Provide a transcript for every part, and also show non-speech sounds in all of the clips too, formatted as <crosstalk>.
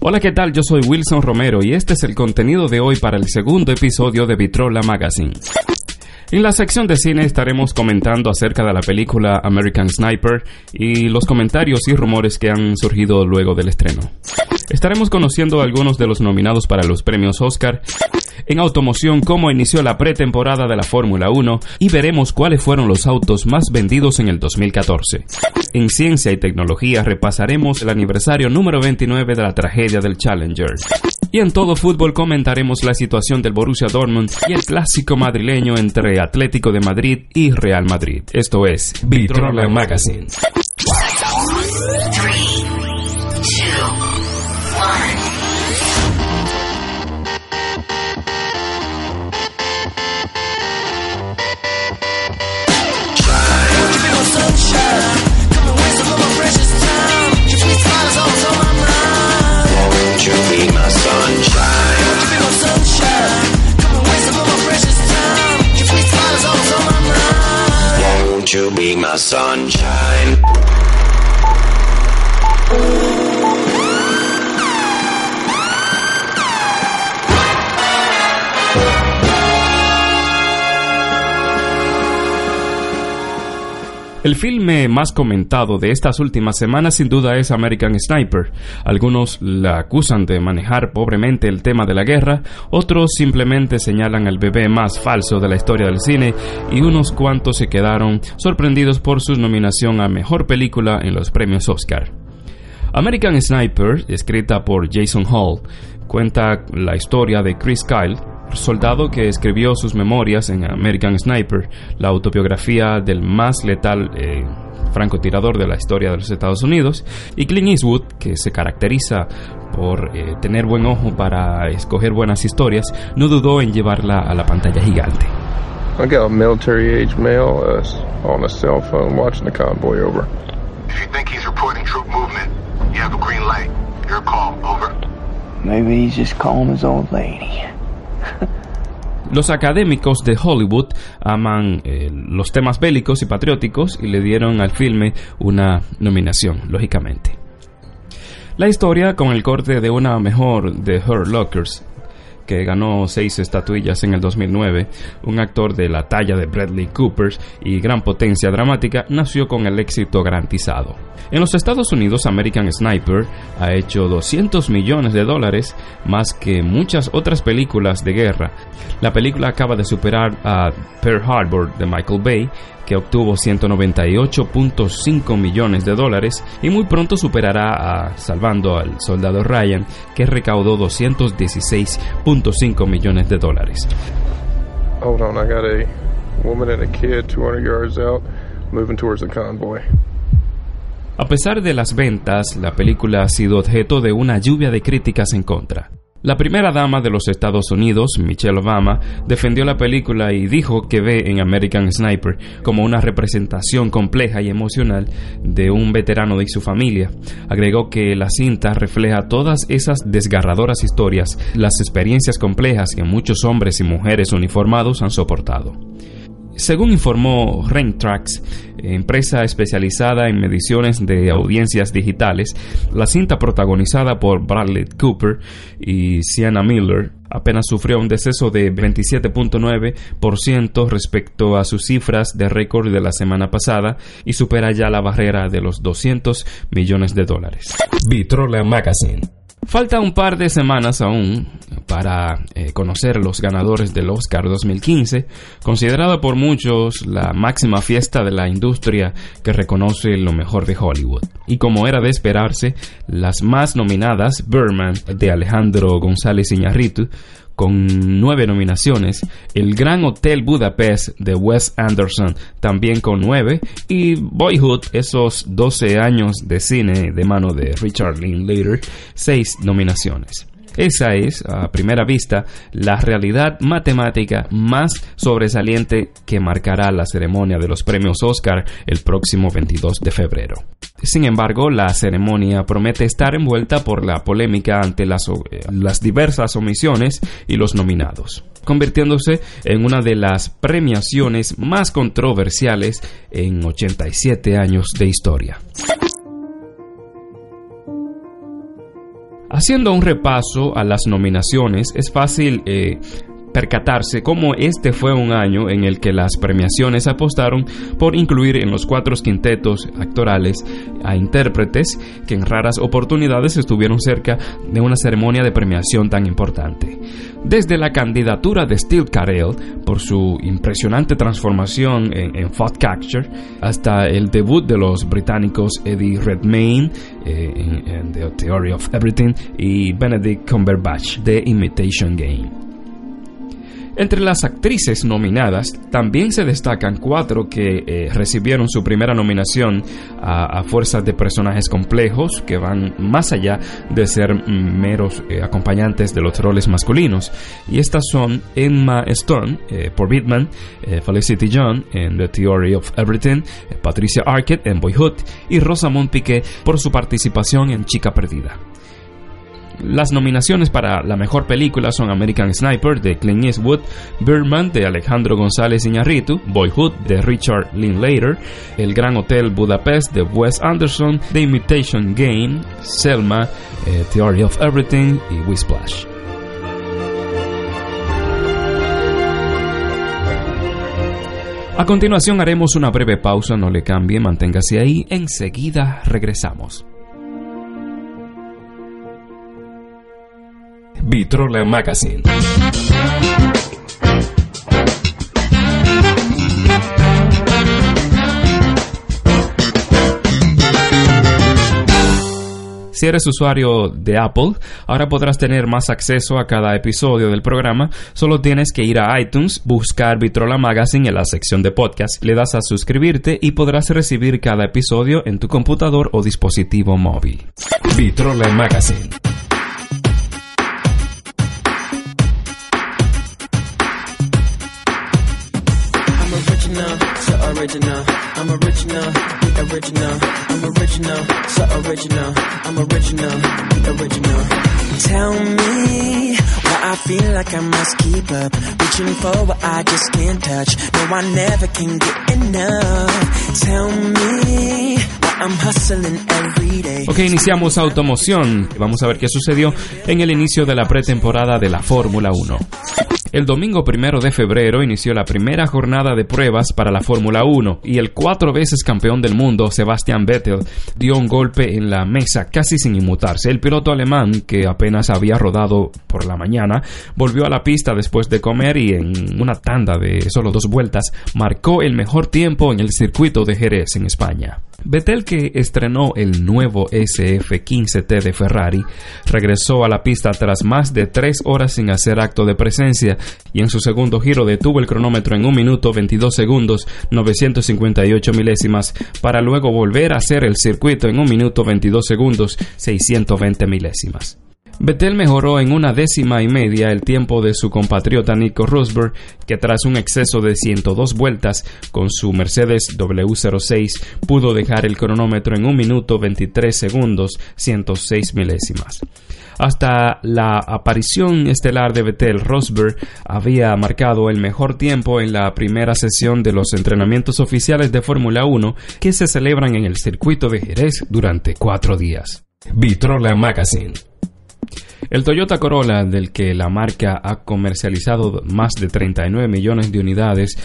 Hola, ¿qué tal? Yo soy Wilson Romero y este es el contenido de hoy para el segundo episodio de Vitrola Magazine. En la sección de cine estaremos comentando acerca de la película American Sniper y los comentarios y rumores que han surgido luego del estreno. Estaremos conociendo algunos de los nominados para los premios Oscar, en automoción cómo inició la pretemporada de la Fórmula 1 y veremos cuáles fueron los autos más vendidos en el 2014. En ciencia y tecnología repasaremos el aniversario número 29 de la tragedia del Challenger. Y en todo fútbol comentaremos la situación del Borussia Dortmund y el clásico madrileño entre Atlético de Madrid y Real Madrid. Esto es Vitrola Magazine. You be my sunshine? El filme más comentado de estas últimas semanas sin duda es American Sniper. Algunos la acusan de manejar pobremente el tema de la guerra, otros simplemente señalan al bebé más falso de la historia del cine y unos cuantos se quedaron sorprendidos por su nominación a Mejor Película en los premios Oscar. American Sniper, escrita por Jason Hall, cuenta la historia de Chris Kyle, soldado que escribió sus memorias en American Sniper, la autobiografía del más letal eh, francotirador de la historia de los Estados Unidos, y Clint Eastwood, que se caracteriza por eh, tener buen ojo para escoger buenas historias, no dudó en llevarla a la pantalla gigante. I got a military age male uh, on a cell phone watching the convoy over. If you think he's reporting troop movement, you have a green light. Your call, over. Maybe he's just calling his old lady. <laughs> Los académicos de Hollywood aman eh, los temas bélicos y patrióticos y le dieron al filme una nominación, lógicamente. La historia con el corte de una mejor de Her Lockers, que ganó seis estatuillas en el 2009, un actor de la talla de Bradley Cooper y gran potencia dramática, nació con el éxito garantizado. En los Estados Unidos, American Sniper ha hecho 200 millones de dólares, más que muchas otras películas de guerra. La película acaba de superar a Pearl Harbor de Michael Bay, que obtuvo 198.5 millones de dólares y muy pronto superará a Salvando al Soldado Ryan, que recaudó 216.5 millones de dólares. Hold on, I got a woman and a kid 200 yards out moving towards the convoy. A pesar de las ventas, la película ha sido objeto de una lluvia de críticas en contra. La primera dama de los Estados Unidos, Michelle Obama, defendió la película y dijo que ve en American Sniper como una representación compleja y emocional de un veterano y su familia. Agregó que la cinta refleja todas esas desgarradoras historias, las experiencias complejas que muchos hombres y mujeres uniformados han soportado. Según informó Raintracks, empresa especializada en mediciones de audiencias digitales, la cinta protagonizada por Bradley Cooper y Sienna Miller apenas sufrió un deceso de 27.9% respecto a sus cifras de récord de la semana pasada y supera ya la barrera de los 200 millones de dólares. Vitrola Magazine. Falta un par de semanas aún para eh, conocer los ganadores del Oscar 2015, considerada por muchos la máxima fiesta de la industria que reconoce lo mejor de Hollywood. Y como era de esperarse, las más nominadas, Birdman de Alejandro González Iñárritu, con nueve nominaciones, El Gran Hotel Budapest de Wes Anderson también con nueve y Boyhood, esos 12 años de cine de mano de Richard Linklater, seis nominaciones. Esa es, a primera vista, la realidad matemática más sobresaliente que marcará la ceremonia de los premios Oscar el próximo 22 de febrero. Sin embargo, la ceremonia promete estar envuelta por la polémica ante las, eh, las diversas omisiones y los nominados convirtiéndose en una de las premiaciones más controversiales en 87 años de historia. Haciendo un repaso a las nominaciones, es fácil eh, percatarse cómo este fue un año en el que las premiaciones apostaron por incluir en los cuatro quintetos actorales a intérpretes que en raras oportunidades estuvieron cerca de una ceremonia de premiación tan importante. Desde la candidatura de Steve Carell por su impresionante transformación en, en Capture hasta el debut de los británicos Eddie Redmayne eh, en The Theory of Everything y Benedict Cumberbatch de Imitation Game. Entre las actrices nominadas también se destacan cuatro que eh, recibieron su primera nominación a, fuerzas de personajes complejos que van más allá de ser meros eh, acompañantes de los roles masculinos. Y estas son Emma Stone eh, por Bitman, Felicity John en The Theory of Everything, Patricia Arquette en Boyhood y Rosamund Piquet por su participación en Chica Perdida. Las nominaciones para la mejor película son American Sniper de Clint Eastwood, Birdman de Alejandro González Iñárritu, Boyhood de Richard Linklater, El Gran Hotel Budapest de Wes Anderson, The Imitation Game, Selma, eh, Theory of Everything y Whisplash. A continuación haremos una breve pausa, no le cambie, manténgase ahí, enseguida regresamos. Vitrola Magazine. Si eres usuario de Apple, ahora podrás tener más acceso a cada episodio del programa. Solo tienes que ir a iTunes, buscar Vitrola Magazine en la sección de podcast, le das a suscribirte y podrás recibir cada episodio en tu computador o dispositivo móvil. Vitrola Magazine. Original. I'm original, the original. I'm original, so original. I'm original, the original. Tell me why I feel like I must keep up. Reaching for what I just can't touch. No, I never can get enough. Tell me Ok, iniciamos automoción. Vamos a ver qué sucedió en el inicio de la pretemporada de la Fórmula 1. El domingo primero de febrero inició la primera jornada de pruebas para la Fórmula 1 y el cuatro veces campeón del mundo Sebastian Vettel dio un golpe en la mesa casi sin inmutarse. El piloto alemán, que apenas había rodado por la mañana, volvió a la pista después de comer y en una tanda de solo dos vueltas marcó el mejor tiempo en el circuito de Jerez en España. Vettel, que estrenó el nuevo SF-15T de Ferrari, regresó a la pista tras más de tres horas sin hacer acto de presencia y en su segundo giro detuvo el cronómetro en 1 minuto 22 segundos 958 milésimas para luego volver a hacer el circuito en 1 minuto 22 segundos 620 milésimas. Vettel mejoró en una décima y media el tiempo de su compatriota Nico Rosberg, que tras un exceso de 102 vueltas con su Mercedes W06 pudo dejar el cronómetro en 1 minuto 23 segundos 106 milésimas. Hasta la aparición estelar de Vettel, Rosberg había marcado el mejor tiempo en la primera sesión de los entrenamientos oficiales de Fórmula 1 que se celebran en el circuito de Jerez durante cuatro días. Vitrola Magazine el Toyota Corolla, del que la marca ha comercializado más de 39 millones de unidades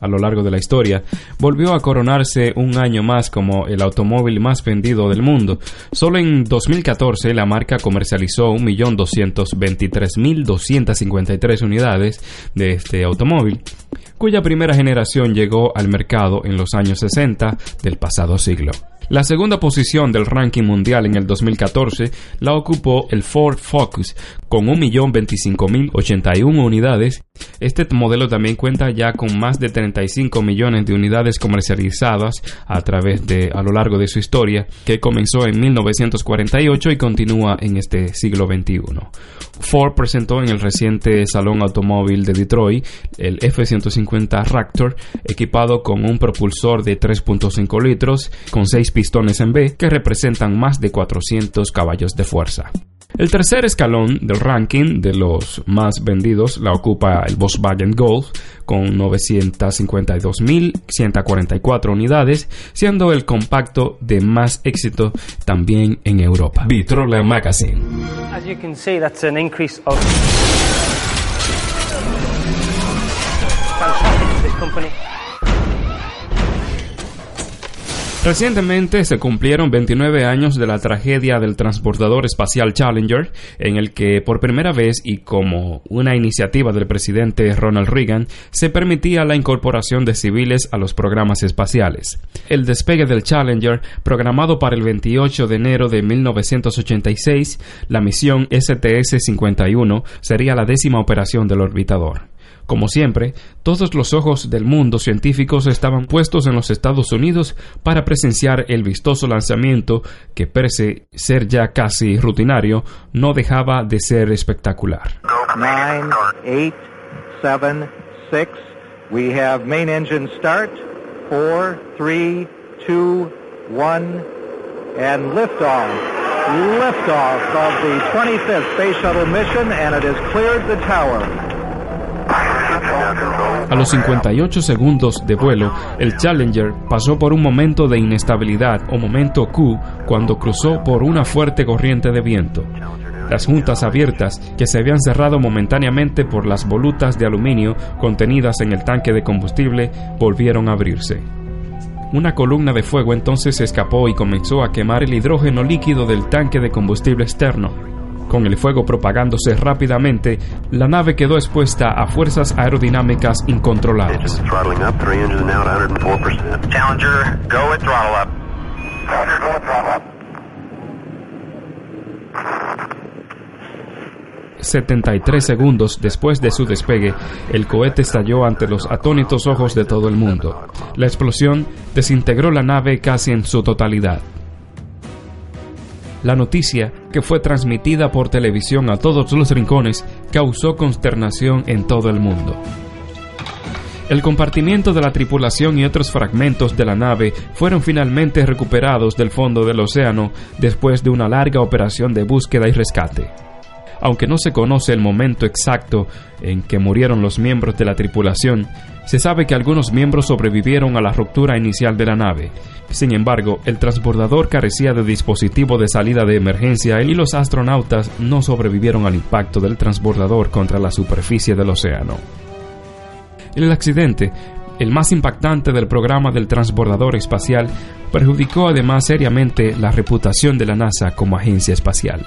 a lo largo de la historia, volvió a coronarse un año más como el automóvil más vendido del mundo. Solo en 2014 la marca comercializó 1.223.253 unidades de este automóvil, cuya primera generación llegó al mercado en los años 60 del pasado siglo. La segunda posición del ranking mundial en el 2014 la ocupó el Ford Focus con 1.025.081 unidades. Este modelo también cuenta ya con más de 35 millones de unidades comercializadas a través de a lo largo de su historia, que comenzó en 1948 y continúa en este siglo XXI. Ford presentó en el reciente Salón Automóvil de Detroit el F-150 Raptor equipado con un propulsor de 3.5 litros con 6 pistones en B que representan más de 400 caballos de fuerza. El tercer escalón del ranking de los más vendidos la ocupa el Volkswagen Golf con 952.144 unidades, siendo el compacto de más éxito también en Europa. Magazine. As you can see, that's an increase of. Recientemente se cumplieron 29 años de la tragedia del transportador espacial Challenger, en el que por primera vez y como una iniciativa del presidente Ronald Reagan se permitía la incorporación de civiles a los programas espaciales. El despegue del Challenger, programado para el 28 de enero de 1986, la misión STS-51 sería la décima operación del orbitador. Como siempre, todos los ojos del mundo científicos estaban puestos en los Estados Unidos para presenciar el vistoso lanzamiento que, pese ser ya casi rutinario, no dejaba de ser espectacular. Nine, eight, seven, six. We have main engine start. Four, three, two, one, and liftoff. Liftoff of the 25th Space Shuttle mission, and it has cleared the tower. A los 58 segundos de vuelo, el Challenger pasó por un momento de inestabilidad o momento Q cuando cruzó por una fuerte corriente de viento. Las juntas abiertas, que se habían cerrado momentáneamente por las volutas de aluminio contenidas en el tanque de combustible, volvieron a abrirse. Una columna de fuego entonces se escapó y comenzó a quemar el hidrógeno líquido del tanque de combustible externo. Con el fuego propagándose rápidamente, la nave quedó expuesta a fuerzas aerodinámicas incontrolables. Throttling up, three engines now at 104%. Challenger, go at throttle up. Challenger, go at throttle up. 73 segundos después de su despegue, el cohete estalló ante los atónitos ojos de todo el mundo. La explosión desintegró la nave casi en su totalidad. La noticia, que fue transmitida por televisión a todos los rincones, causó consternación en todo el mundo. El compartimiento de la tripulación y otros fragmentos de la nave fueron finalmente recuperados del fondo del océano después de una larga operación de búsqueda y rescate. Aunque no se conoce el momento exacto en que murieron los miembros de la tripulación, se sabe que algunos miembros sobrevivieron a la ruptura inicial de la nave. Sin embargo, el transbordador carecía de dispositivo de salida de emergencia y los astronautas no sobrevivieron al impacto del transbordador contra la superficie del océano. El accidente, el más impactante del programa del transbordador espacial, perjudicó además seriamente la reputación de la NASA como agencia espacial.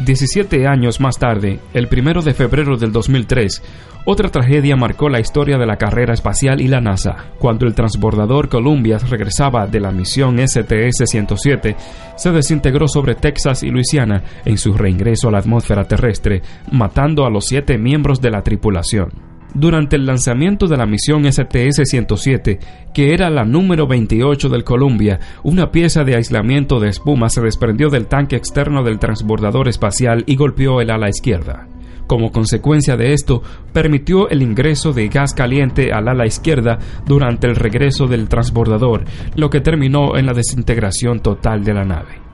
17 años más tarde, el 1 de febrero del 2003, otra tragedia marcó la historia de la carrera espacial y la NASA. Cuando el transbordador Columbia regresaba de la misión STS-107, se desintegró sobre Texas y Luisiana en su reingreso a la atmósfera terrestre, matando a los siete miembros de la tripulación. Durante el lanzamiento de la misión STS-107, que era la número 28 del Columbia, una pieza de aislamiento de espuma se desprendió del tanque externo del transbordador espacial y golpeó el ala izquierda. Como consecuencia de esto, permitió el ingreso de gas caliente al ala izquierda durante el regreso del transbordador, lo que terminó en la desintegración total de la nave.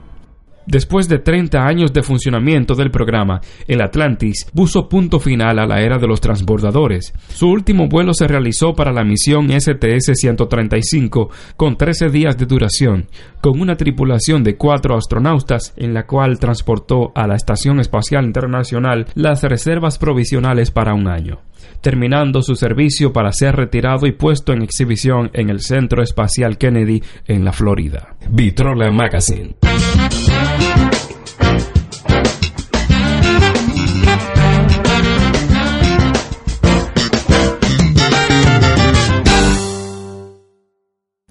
Después de 30 años de funcionamiento del programa, el Atlantis puso punto final a la era de los transbordadores. Su último vuelo se realizó para la misión STS-135 con 13 días de duración, con una tripulación de cuatro astronautas en la cual transportó a la Estación Espacial Internacional las reservas provisionales para un año terminando su servicio para ser retirado y puesto en exhibición en el Centro Espacial Kennedy en la Florida. Vitrola Magazine.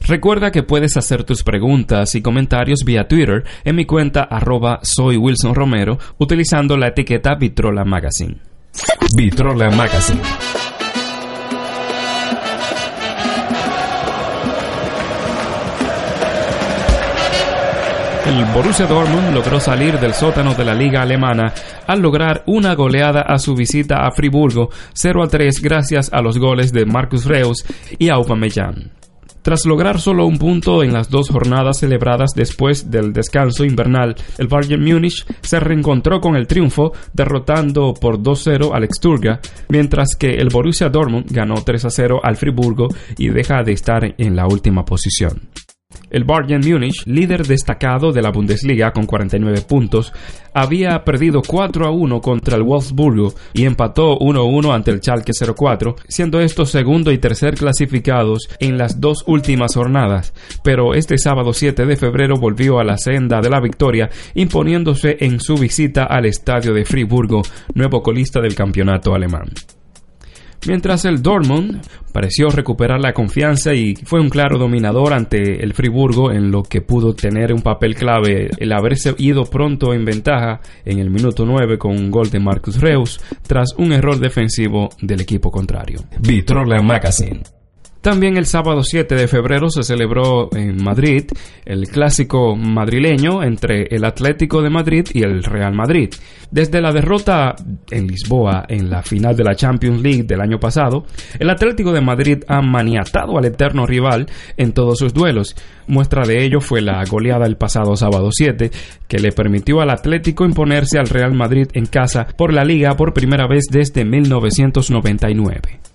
Recuerda que puedes hacer tus preguntas y comentarios vía Twitter en mi cuenta arroba soy Wilson Romero utilizando la etiqueta Vitrola Magazine. Vitrola Magazine. El Borussia Dortmund logró salir del sótano de la liga alemana al lograr una goleada a su visita a Friburgo 0 a 3 gracias a los goles de Marcus Reus y Aubameyang. Tras lograr solo un punto en las dos jornadas celebradas después del descanso invernal, el Bayern Múnich se reencontró con el triunfo derrotando por 2-0 al Exturga, mientras que el Borussia Dortmund ganó 3-0 al Friburgo y deja de estar en la última posición. El Bayern Múnich, líder destacado de la Bundesliga con 49 puntos, había perdido 4 a 1 contra el Wolfsburgo y empató 1 a 1 ante el Schalke 04, siendo estos segundo y tercer clasificados en las dos últimas jornadas. Pero este sábado 7 de febrero volvió a la senda de la victoria, imponiéndose en su visita al estadio de Friburgo, nuevo colista del campeonato alemán. Mientras el Dortmund pareció recuperar la confianza y fue un claro dominador ante el Friburgo en lo que pudo tener un papel clave el haberse ido pronto en ventaja en el minuto 9 con un gol de Marcus Reus tras un error defensivo del equipo contrario. También el sábado 7 de febrero se celebró en Madrid el clásico madrileño entre el Atlético de Madrid y el Real Madrid. Desde la derrota en Lisboa en la final de la Champions League del año pasado, el Atlético de Madrid ha maniatado al eterno rival en todos sus duelos. Muestra de ello fue la goleada el pasado sábado 7, que le permitió al Atlético imponerse al Real Madrid en casa por la liga por primera vez desde 1999.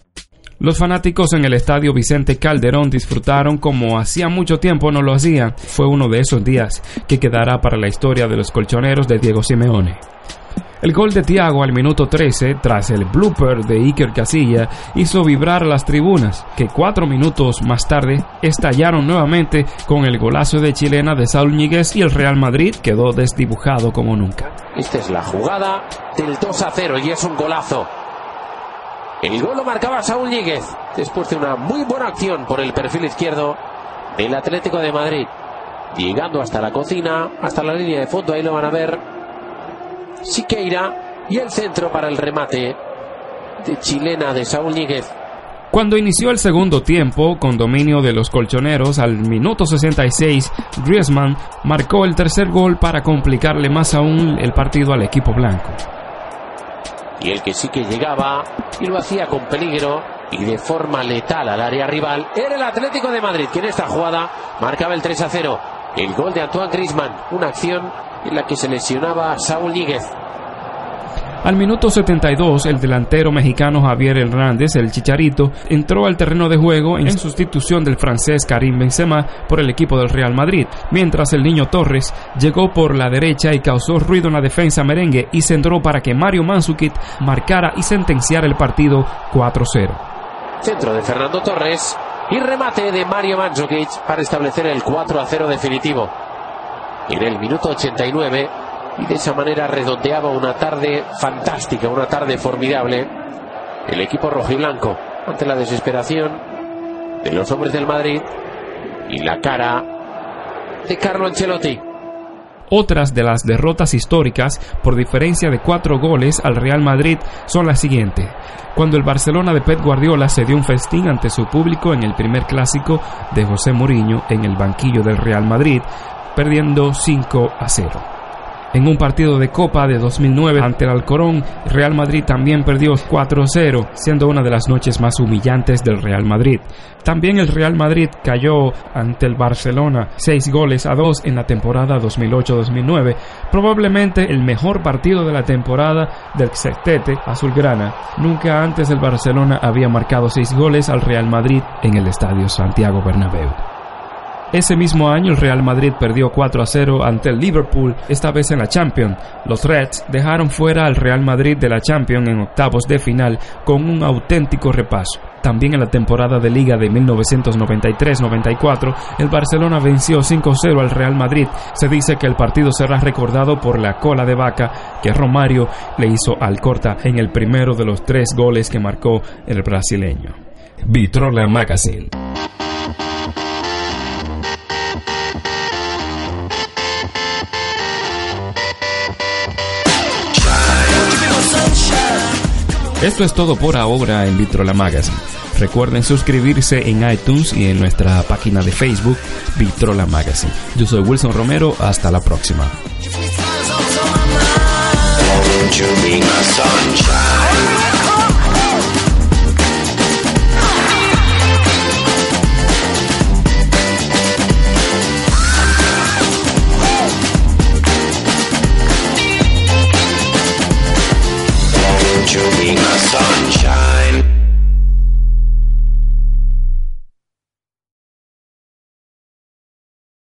Los fanáticos en el estadio Vicente Calderón disfrutaron como hacía mucho tiempo no lo hacían. Fue uno de esos días que quedará para la historia de los colchoneros de Diego Simeone. El gol de Thiago al minuto 13, tras el blooper de Iker Casilla, hizo vibrar las tribunas, que cuatro minutos más tarde estallaron nuevamente con el golazo de chilena de Saúl Ñíguez y el Real Madrid quedó desdibujado como nunca. Esta es la jugada del 2 a 0 y es un golazo. El gol lo marcaba Saúl Ñíguez después de una muy buena acción por el perfil izquierdo del Atlético de Madrid. Llegando hasta la cocina, hasta la línea de fondo, ahí lo van a ver. Siqueira y el centro para el remate de chilena de Saúl Ñíguez. Cuando inició el segundo tiempo, con dominio de los colchoneros, al minuto 66, Griezmann marcó el tercer gol para complicarle más aún el partido al equipo blanco y el que sí que llegaba y lo hacía con peligro y de forma letal al área rival era el Atlético de Madrid que en esta jugada marcaba el 3 a 0 el gol de Antoine Griezmann una acción en la que se lesionaba Saúl Ñíguez al minuto 72, el delantero mexicano Javier Hernández, el Chicharito, entró al terreno de juego en sustitución del francés Karim Benzema por el equipo del Real Madrid, mientras el niño Torres llegó por la derecha y causó ruido en la defensa merengue y centró para que Mario Mandzukic marcara y sentenciara el partido 4-0. Centro de Fernando Torres y remate de Mario Mandzukic para establecer el 4-0 definitivo. En el minuto 89 y de esa manera redondeaba una tarde fantástica, una tarde formidable. El equipo rojiblanco ante la desesperación de los hombres del Madrid y la cara de Carlo Ancelotti. Otras de las derrotas históricas por diferencia de cuatro goles al Real Madrid son las siguientes. Cuando el Barcelona de Pep Guardiola se dio un festín ante su público en el primer clásico de José Mourinho en el banquillo del Real Madrid, perdiendo 5 a 0. En un partido de Copa de 2009 ante el Alcorón, Real Madrid también perdió 4-0, siendo una de las noches más humillantes del Real Madrid. También el Real Madrid cayó ante el Barcelona 6 goles a 2 en la temporada 2008-2009, probablemente el mejor partido de la temporada del sextete azulgrana. Nunca antes el Barcelona había marcado 6 goles al Real Madrid en el estadio Santiago Bernabéu. Ese mismo año el Real Madrid perdió 4 a 0 ante el Liverpool, esta vez en la Champions. Los Reds dejaron fuera al Real Madrid de la Champions en octavos de final con un auténtico repaso. También en la temporada de liga de 1993-94, el Barcelona venció 5-0 al Real Madrid. Se dice que el partido será recordado por la cola de vaca que Romario le hizo al Corta en el primero de los tres goles que marcó el brasileño. Vitrola Magazine. Esto es todo por ahora en Vitrola Magazine. Recuerden suscribirse en iTunes y en nuestra página de Facebook Vitrola Magazine. Yo soy Wilson Romero, hasta la próxima.